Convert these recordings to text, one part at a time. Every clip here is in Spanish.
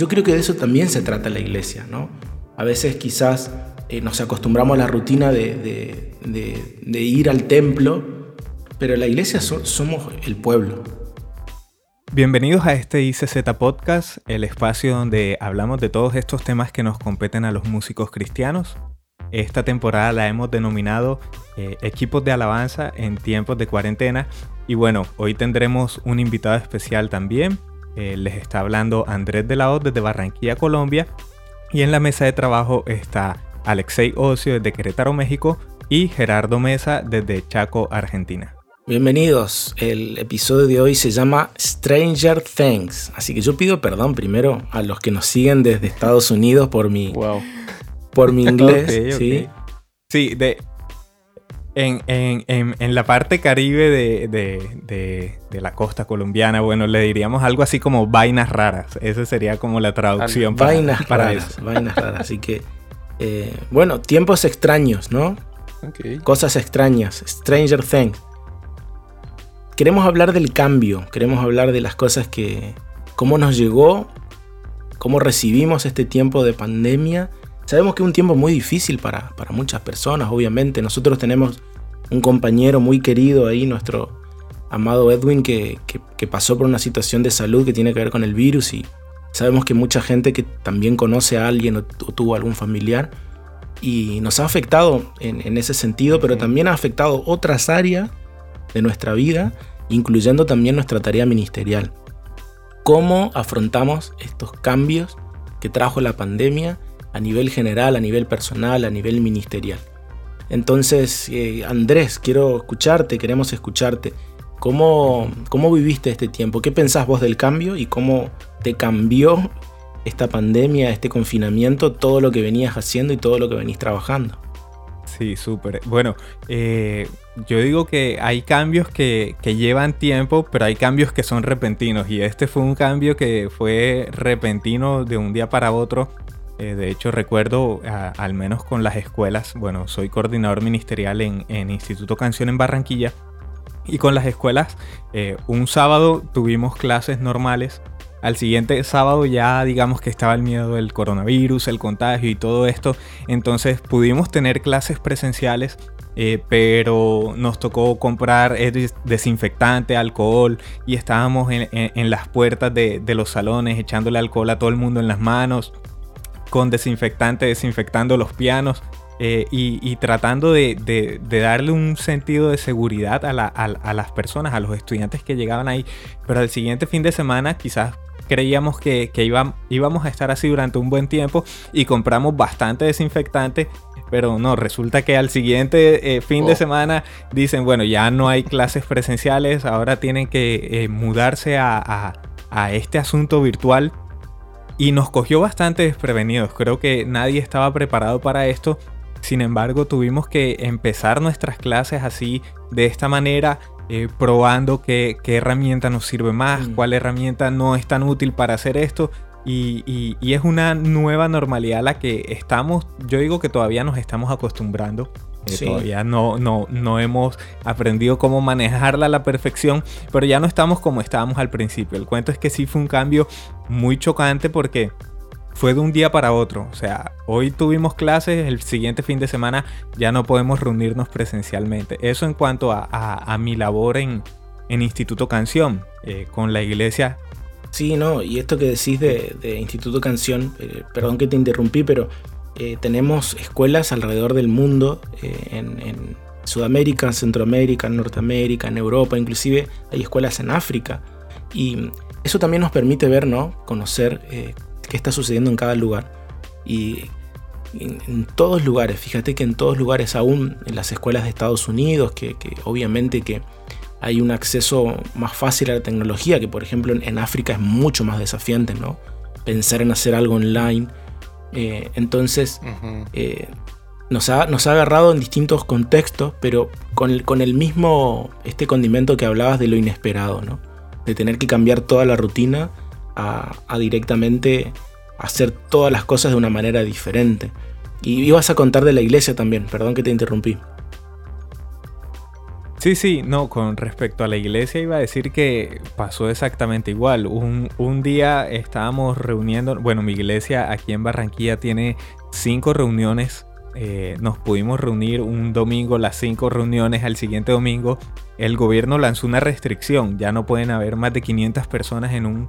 yo creo que de eso también se trata la iglesia, ¿no? A veces quizás eh, nos acostumbramos a la rutina de, ir al templo, pero la iglesia somos el pueblo. Bienvenidos a este ICZ Podcast, el espacio donde hablamos de todos estos temas que nos competen a los músicos cristianos. Esta temporada la hemos denominado eh, Equipos de Alabanza en tiempos de cuarentena. Y bueno, hoy tendremos un invitado especial también. Eh, les está hablando Andrés de la O desde Barranquilla, Colombia. Y en la mesa de trabajo está Alexei Ocio desde Querétaro, México, y Gerardo Mesa desde Chaco, Argentina. Bienvenidos. El episodio de hoy se llama Stranger Things. Así que yo pido perdón primero a los que nos siguen desde Estados Unidos por mi, por mi inglés. ¿sí? sí, de, en, en, en, la parte caribe de, de, de, la costa colombiana, bueno, le diríamos algo así como vainas raras. Esa sería como la traducción para, vainas para eso. Vainas raras. Así que eh, bueno, tiempos extraños, ¿no? Cosas extrañas, Stranger Things. Queremos hablar del cambio, queremos hablar de las cosas que, cómo nos llegó, cómo recibimos este tiempo de pandemia. Sabemos que es un tiempo muy difícil para, muchas personas, obviamente. Nosotros tenemos un compañero muy querido ahí, nuestro amado Edwin, que, que pasó por una situación de salud que tiene que ver con el virus y Sabemos que mucha gente que también conoce a alguien o, tuvo algún familiar y nos ha afectado en, ese sentido, pero también ha afectado otras áreas de nuestra vida, incluyendo también nuestra tarea ministerial. ¿Cómo afrontamos estos cambios que trajo la pandemia a nivel general, a nivel personal, a nivel ministerial? Entonces, eh, Andrés, quiero escucharte, queremos escucharte. ¿Cómo, ¿Cómo viviste este tiempo? ¿Qué pensás vos del cambio y cómo te cambió esta pandemia, este confinamiento, todo lo que venías haciendo y todo lo que venís trabajando? Sí, súper. Bueno, eh, yo digo que hay cambios que, llevan tiempo, pero hay cambios que son repentinos. Y este fue un cambio que fue repentino de un día para otro. Eh, de hecho, recuerdo, al menos con las escuelas, bueno, soy coordinador ministerial en, en Instituto Canción en Barranquilla. Y con las escuelas, eh, un sábado tuvimos clases normales. Al siguiente sábado ya digamos que estaba el miedo del coronavirus, el contagio y todo esto. Entonces pudimos tener clases presenciales, eh, pero nos tocó comprar desinfectante, alcohol y estábamos en, las puertas de, de, los salones echándole alcohol a todo el mundo en las manos, con desinfectante desinfectando los pianos. Eh, y, tratando de, darle un sentido de seguridad a, las personas, a los estudiantes que llegaban ahí. Pero al siguiente fin de semana quizás creíamos que, íbamos a estar así durante un buen tiempo y compramos bastante desinfectante. Pero no, resulta que al siguiente eh, fin de oh. semana dicen, bueno, ya no hay clases presenciales, ahora tienen que eh, mudarse a, a este asunto virtual y nos cogió bastante desprevenidos. Creo que nadie estaba preparado para esto sin embargo, tuvimos que empezar nuestras clases así, de esta manera, eh, probando qué, herramienta nos sirve más, mm. cuál herramienta no es tan útil para hacer esto. Y, es una nueva normalidad a la que estamos, yo digo que todavía nos estamos acostumbrando. Eh, todavía no, no, no hemos aprendido cómo manejarla a la perfección, pero ya no estamos como estábamos al principio. El cuento es que sí fue un cambio muy chocante porque fue de un día para otro. O sea, hoy tuvimos clases, el siguiente fin de semana ya no podemos reunirnos presencialmente. Eso en cuanto a, mi labor en, Instituto Canción, eh, con la iglesia. Sí, no, y esto que decís de, Instituto Canción, eh, perdón que te interrumpí, pero eh, tenemos escuelas alrededor del mundo, en, en, Sudamérica, en Centroamérica, en Norteamérica, en Europa, inclusive hay escuelas en África. Y eso también nos permite ver, ¿no? Conocer qué está sucediendo en cada lugar. Y en, todos lugares, fíjate que en todos lugares, aún en las escuelas de Estados Unidos, que, obviamente que hay un acceso más fácil a la tecnología, que por ejemplo en, África es mucho más desafiante, ¿no? Pensar en hacer algo online. Eh, entonces, eh, nos, ha, nos, ha, agarrado en distintos contextos, pero con el, con el mismo, este condimento que hablabas de lo inesperado, ¿no? De tener que cambiar toda la rutina a, directamente hacer todas las cosas de una manera diferente. Y ibas a contar de la iglesia también, perdón que te interrumpí. Sí, sí, no, con respecto a la iglesia iba a decir que pasó exactamente igual. Un, un día estábamos reuniendo, bueno, mi iglesia aquí en Barranquilla tiene cinco reuniones eh, nos pudimos reunir un domingo, las cinco reuniones, al siguiente domingo el gobierno lanzó una restricción, ya no pueden haber más de 500 personas en un,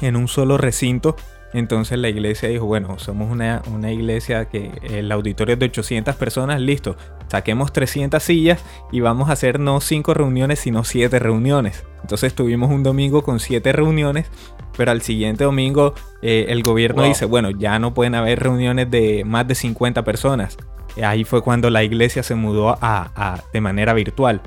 en un solo recinto. Entonces la iglesia dijo, bueno, somos una, una iglesia que el auditorio es de 800 personas, listo, saquemos 300 sillas y vamos a hacer no 5 reuniones, sino 7 reuniones. Entonces tuvimos un domingo con 7 reuniones pero al siguiente domingo eh, el gobierno dice, bueno, ya no pueden haber reuniones de más de 50 personas. Ahí fue cuando la iglesia se mudó a, de manera virtual.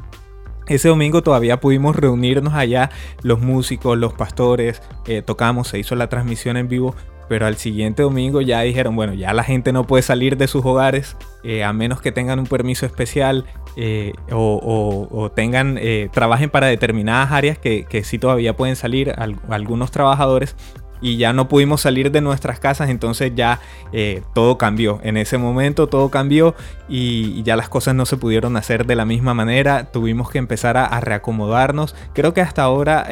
Ese domingo todavía pudimos reunirnos allá, los músicos, los pastores, eh, tocamos, se hizo la transmisión en vivo, pero al siguiente domingo ya dijeron, bueno, ya la gente no puede salir de sus hogares eh, a menos que tengan un permiso especial eh, o, tengan, trabajen para determinadas áreas que sí todavía pueden salir algunos trabajadores y ya no pudimos salir de nuestras casas, entonces ya todo cambió. En ese momento todo cambió y, ya las cosas no se pudieron hacer de la misma manera, tuvimos que empezar a, reacomodarnos. Creo que hasta ahora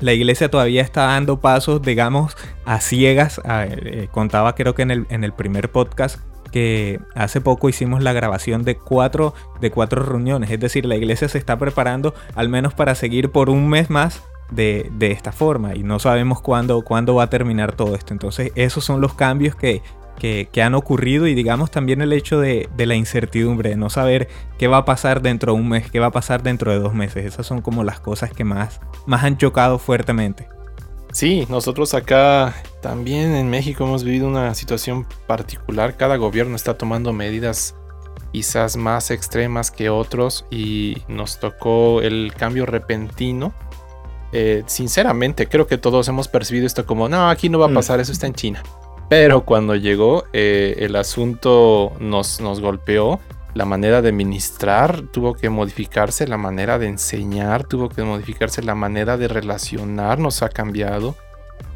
la iglesia todavía está dando pasos, digamos, a ciegas. Eh, contaba creo que en el, en el primer podcast que hace poco hicimos la grabación de cuatro, de cuatro reuniones. Es decir, la iglesia se está preparando al menos para seguir por un mes más de, de esta forma y no sabemos cuándo, cuándo va a terminar todo esto. Entonces esos son los cambios que, que, han ocurrido y digamos también el hecho de, la incertidumbre, de no saber qué va a pasar dentro de un mes, qué va a pasar dentro de dos meses. Esas son como las cosas que más, más han chocado fuertemente. Sí, nosotros acá también en México hemos vivido una situación particular. Cada gobierno está tomando medidas quizás más extremas que otros y nos tocó el cambio repentino. Eh, sinceramente, creo que todos hemos percibido esto como, no, aquí no va a mm. pasar, eso está en China. Pero cuando llegó, eh, el asunto nos, nos golpeó. La manera de ministrar tuvo que modificarse, la manera de enseñar tuvo que modificarse, la manera de relacionarnos ha cambiado.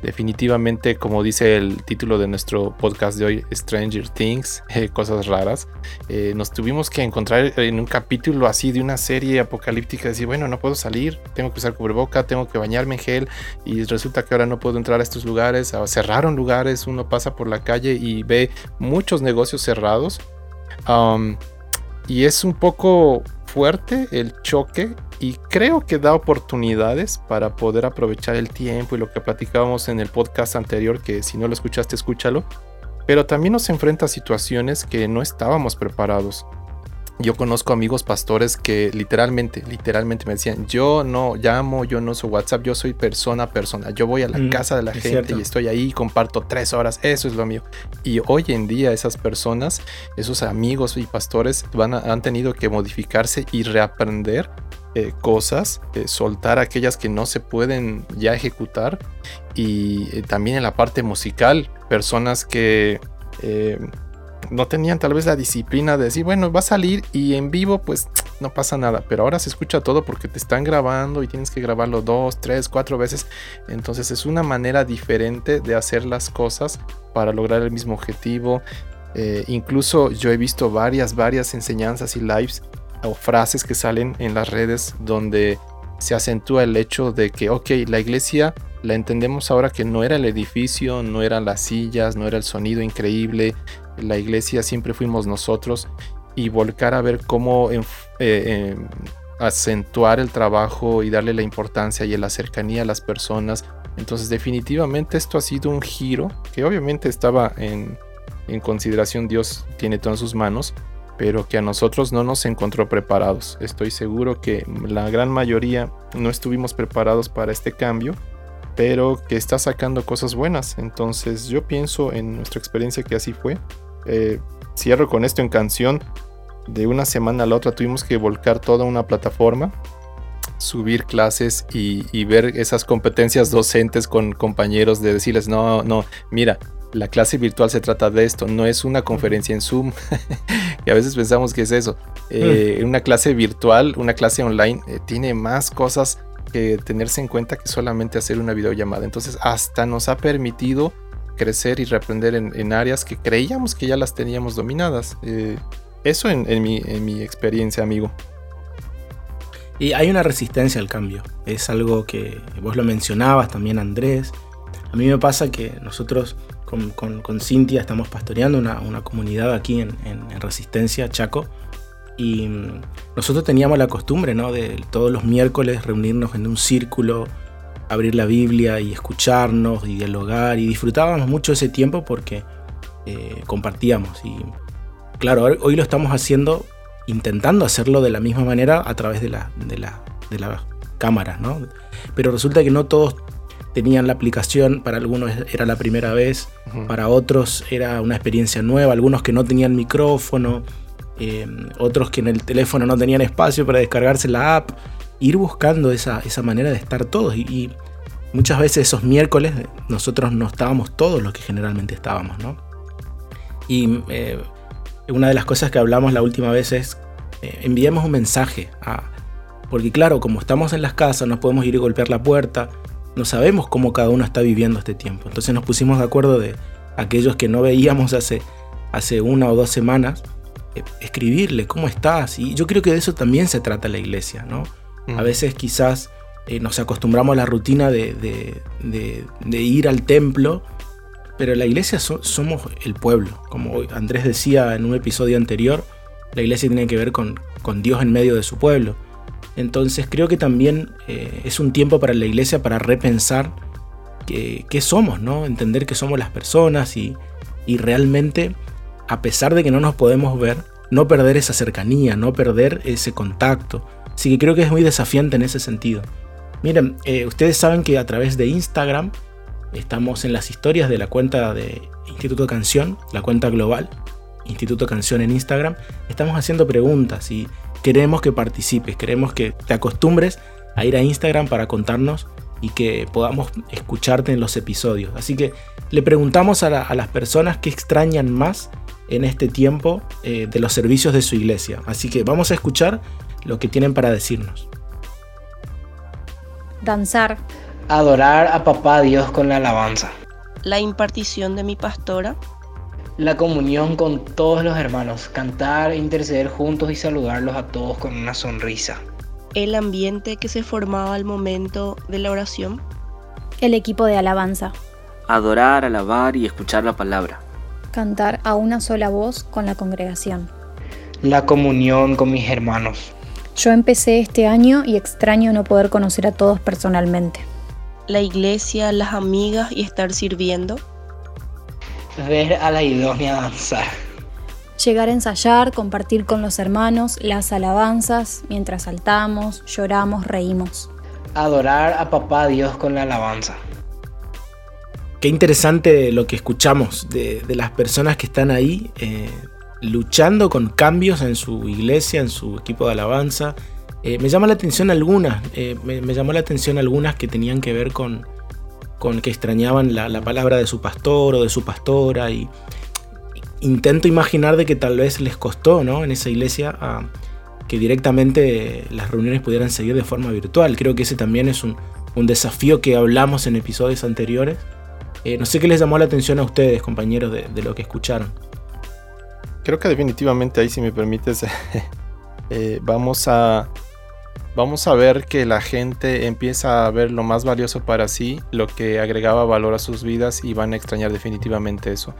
Definitivamente, como dice el título de nuestro podcast de hoy, Stranger Things, eh, cosas raras, eh, nos tuvimos que encontrar en un capítulo así de una serie apocalíptica, decir, bueno, no puedo salir, tengo que usar cubreboca, tengo que bañarme en gel y resulta que ahora no puedo entrar a estos lugares, cerraron lugares, uno pasa por la calle y ve muchos negocios cerrados. Y es un poco fuerte el choque y creo que da oportunidades para poder aprovechar el tiempo y lo que platicábamos en el podcast anterior, que si no lo escuchaste, escúchalo. Pero también nos enfrenta a situaciones que no estábamos preparados. Yo conozco amigos pastores que literalmente, literalmente me decían, yo no llamo, yo no uso WhatsApp, yo soy persona a persona, yo voy a la mm, casa de la gente y estoy ahí, comparto tres horas, eso es lo mío. Y hoy en día esas personas, esos amigos y pastores van han tenido que modificarse y reaprender eh, cosas, eh, soltar aquellas que no se pueden ya ejecutar y eh, también en la parte musical, personas que no tenían tal vez la disciplina de decir, bueno, va a salir y en vivo pues no pasa nada, pero ahora se escucha todo porque te están grabando y tienes que grabarlo dos, tres, cuatro veces. Entonces es una manera diferente de hacer las cosas para lograr el mismo objetivo. Eh, incluso yo he visto varias, varias enseñanzas y lives o frases que salen en las redes donde se acentúa el hecho de que, ok, la iglesia la entendemos ahora que no era el edificio, no eran las sillas, no era el sonido increíble, la iglesia siempre fuimos nosotros y volcar a ver cómo eh, em, acentuar el trabajo y darle la importancia y la cercanía a las personas. Entonces definitivamente esto ha sido un giro que obviamente estaba en, en consideración Dios tiene todo en sus manos, pero que a nosotros no nos encontró preparados. Estoy seguro que la gran mayoría no estuvimos preparados para este cambio pero que está sacando cosas buenas. Entonces yo pienso en nuestra experiencia que así fue. Eh, cierro con esto en canción. De una semana a la otra tuvimos que volcar toda una plataforma, subir clases y, ver esas competencias docentes con compañeros de decirles, no, no, mira, la clase virtual se trata de esto, no es una conferencia en Zoom, y a veces pensamos que es eso. Eh, mm. Una clase virtual, una clase online, eh, tiene más cosas que tenerse en cuenta que solamente hacer una videollamada. Entonces hasta nos ha permitido crecer y reaprender en, áreas que creíamos que ya las teníamos dominadas. Eh, eso en, mi, en mi experiencia, amigo. Y hay una resistencia al cambio. Es algo que vos lo mencionabas también, Andrés. A mí me pasa que nosotros con, con, Cintia estamos pastoreando una, una comunidad aquí en, en, Resistencia, Chaco. Y mm, nosotros teníamos la costumbre, ¿no? De todos los miércoles reunirnos en un círculo, abrir la Biblia y escucharnos y dialogar. Y disfrutábamos mucho ese tiempo porque eh, compartíamos. Y claro, hoy lo estamos haciendo intentando hacerlo de la misma manera a través de la, de la, de la cámara, ¿no? Pero resulta que no todos tenían la aplicación, para algunos era la primera vez, para otros era una experiencia nueva, algunos que no tenían micrófono, em, otros que en el teléfono no tenían espacio para descargarse la app, ir buscando esa, esa manera de estar todos y, muchas veces esos miércoles nosotros no estábamos todos los que generalmente estábamos, ¿no? Y eh, una de las cosas que hablamos la última vez es eh, enviamos un mensaje a... Porque claro, como estamos en las casas, no podemos ir y golpear la puerta, no sabemos cómo cada uno está viviendo este tiempo. Entonces nos pusimos de acuerdo de aquellos que no veíamos hace, hace una o dos semanas, eh, escribirle cómo estás. Y yo creo que de eso también se trata la iglesia, ¿no? A veces quizás eh, nos acostumbramos a la rutina de, ir al templo pero la iglesia somos el pueblo. Como Andrés decía en un episodio anterior, la iglesia tiene que ver con, Dios en medio de su pueblo. Entonces creo que también eh, es un tiempo para la iglesia para repensar qué somos, ¿no? Entender que somos las personas y realmente, a pesar de que no nos podemos ver, no perder esa cercanía, no perder ese contacto. Así que creo que es muy desafiante en ese sentido. Miren, eh, ustedes saben que a través de Instagram Estamos en las historias de la cuenta de Instituto Canción, la cuenta global, Instituto Canción en Instagram. Estamos haciendo preguntas y queremos que participes, queremos que te acostumbres a ir a Instagram para contarnos y que podamos escucharte en los episodios. Así que le preguntamos a, las personas que extrañan más en este tiempo eh, de los servicios de su iglesia. Así que vamos a escuchar lo que tienen para decirnos. Danzar Adorar a Papá Dios con la alabanza. La impartición de mi pastora. La comunión con todos los hermanos. Cantar, interceder juntos y saludarlos a todos con una sonrisa. El ambiente que se formaba al momento de la oración. El equipo de alabanza. Adorar, alabar y escuchar la palabra. Cantar a una sola voz con la congregación. La comunión con mis hermanos. Yo empecé este año y extraño no poder conocer a todos personalmente la iglesia, las amigas y estar sirviendo? Ver a la idónea danzar. Llegar a ensayar, compartir con los hermanos las alabanzas mientras saltamos, lloramos, reímos. Adorar a Papá Dios con la alabanza. Qué interesante lo que escuchamos de, las personas que están ahí eh, luchando con cambios en su iglesia, en su equipo de alabanza, eh, me llama la atención algunas, eh, me, llamó la atención algunas que tenían que ver con, que extrañaban la, palabra de su pastor o de su pastora y intento imaginar de que tal vez les costó ¿no? en esa iglesia que directamente las reuniones pudieran seguir de forma virtual. Creo que ese también es un, desafío que hablamos en episodios anteriores. Eh, no sé qué les llamó la atención a ustedes, compañeros, de lo que escucharon. Creo que definitivamente ahí, si me permites, vamos a vamos a ver que la gente empieza a ver lo más valioso para sí, lo que agregaba valor a sus vidas y van a extrañar definitivamente eso.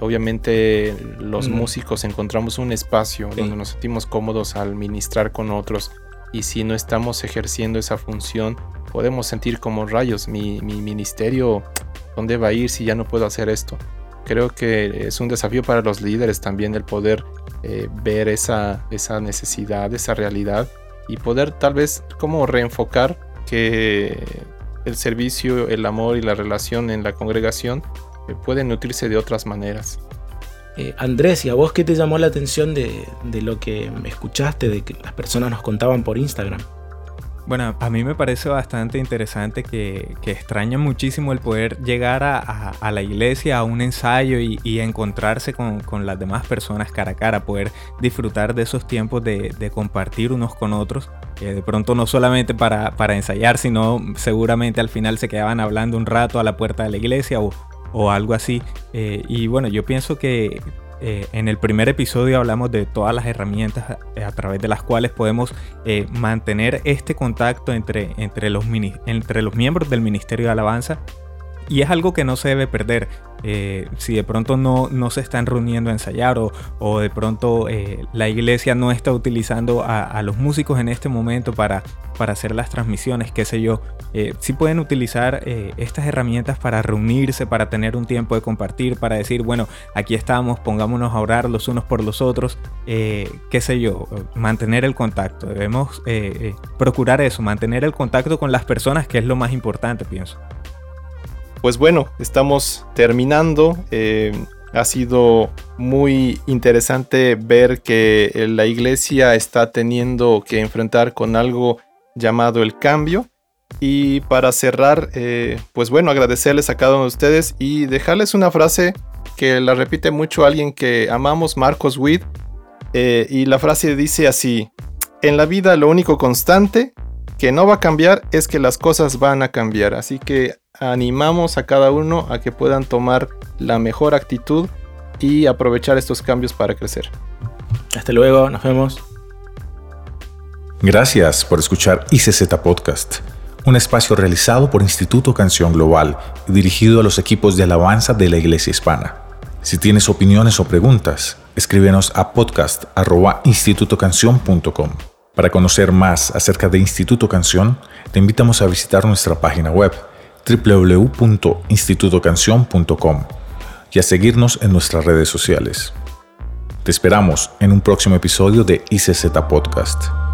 Obviamente los músicos encontramos un espacio donde nos sentimos cómodos al ministrar con otros y si no estamos ejerciendo esa función podemos sentir como rayos, mi, ministerio, ¿dónde va a ir si ya no puedo hacer esto? Creo que es un desafío para los líderes también el poder eh, ver esa, esa necesidad, esa realidad y poder tal vez como reenfocar que el servicio, el amor y la relación en la congregación eh, pueden nutrirse de otras maneras. Eh, Andrés, ¿y a vos qué te llamó la atención de, de lo que escuchaste, de que las personas nos contaban por Instagram? Bueno, a mí me parece bastante interesante que, que extraña muchísimo el poder llegar a, la iglesia, a un ensayo y, encontrarse con, las demás personas cara a cara, poder disfrutar de esos tiempos de, compartir unos con otros, de pronto no solamente para, ensayar, sino seguramente al final se quedaban hablando un rato a la puerta de la iglesia o, algo así. Eh, y bueno, yo pienso que eh, en el primer episodio hablamos de todas las herramientas a, través de las cuales podemos mantener este contacto entre, entre, los entre los miembros del Ministerio de Alabanza y es algo que no se debe perder. Eh, si de pronto no, no, se están reuniendo a ensayar o, o de pronto eh, la iglesia no está utilizando a, los músicos en este momento para, para hacer las transmisiones, qué sé yo, eh, sí pueden utilizar estas herramientas para reunirse, para tener un tiempo de compartir, para decir, bueno, aquí estamos, pongámonos a orar los unos por los otros, qué sé yo, mantener el contacto. Debemos procurar eso, mantener el contacto con las personas, que es lo más importante, pienso. Pues bueno, estamos terminando. Eh, ha sido muy interesante ver que eh, la iglesia está teniendo que enfrentar con algo llamado el cambio. Y para cerrar, eh, pues bueno, agradecerles a cada uno de ustedes y dejarles una frase que la repite mucho alguien que amamos, Marcos Witt. y la frase dice así, en la vida lo único constante que no va a cambiar es que las cosas van a cambiar. Así que animamos a cada uno a que puedan tomar la mejor actitud y aprovechar estos cambios para crecer. Hasta luego, nos vemos. Gracias por escuchar ICZ Podcast, un espacio realizado por Instituto Canción Global y dirigido a los equipos de alabanza de la Iglesia Hispana. Si tienes opiniones o preguntas, escríbenos a podcast.institutocanción.com. Para conocer más acerca de Instituto Canción, te invitamos a visitar nuestra página web www.institutocancion.com y a seguirnos en nuestras redes sociales. Te esperamos en un próximo episodio de ICZ Podcast.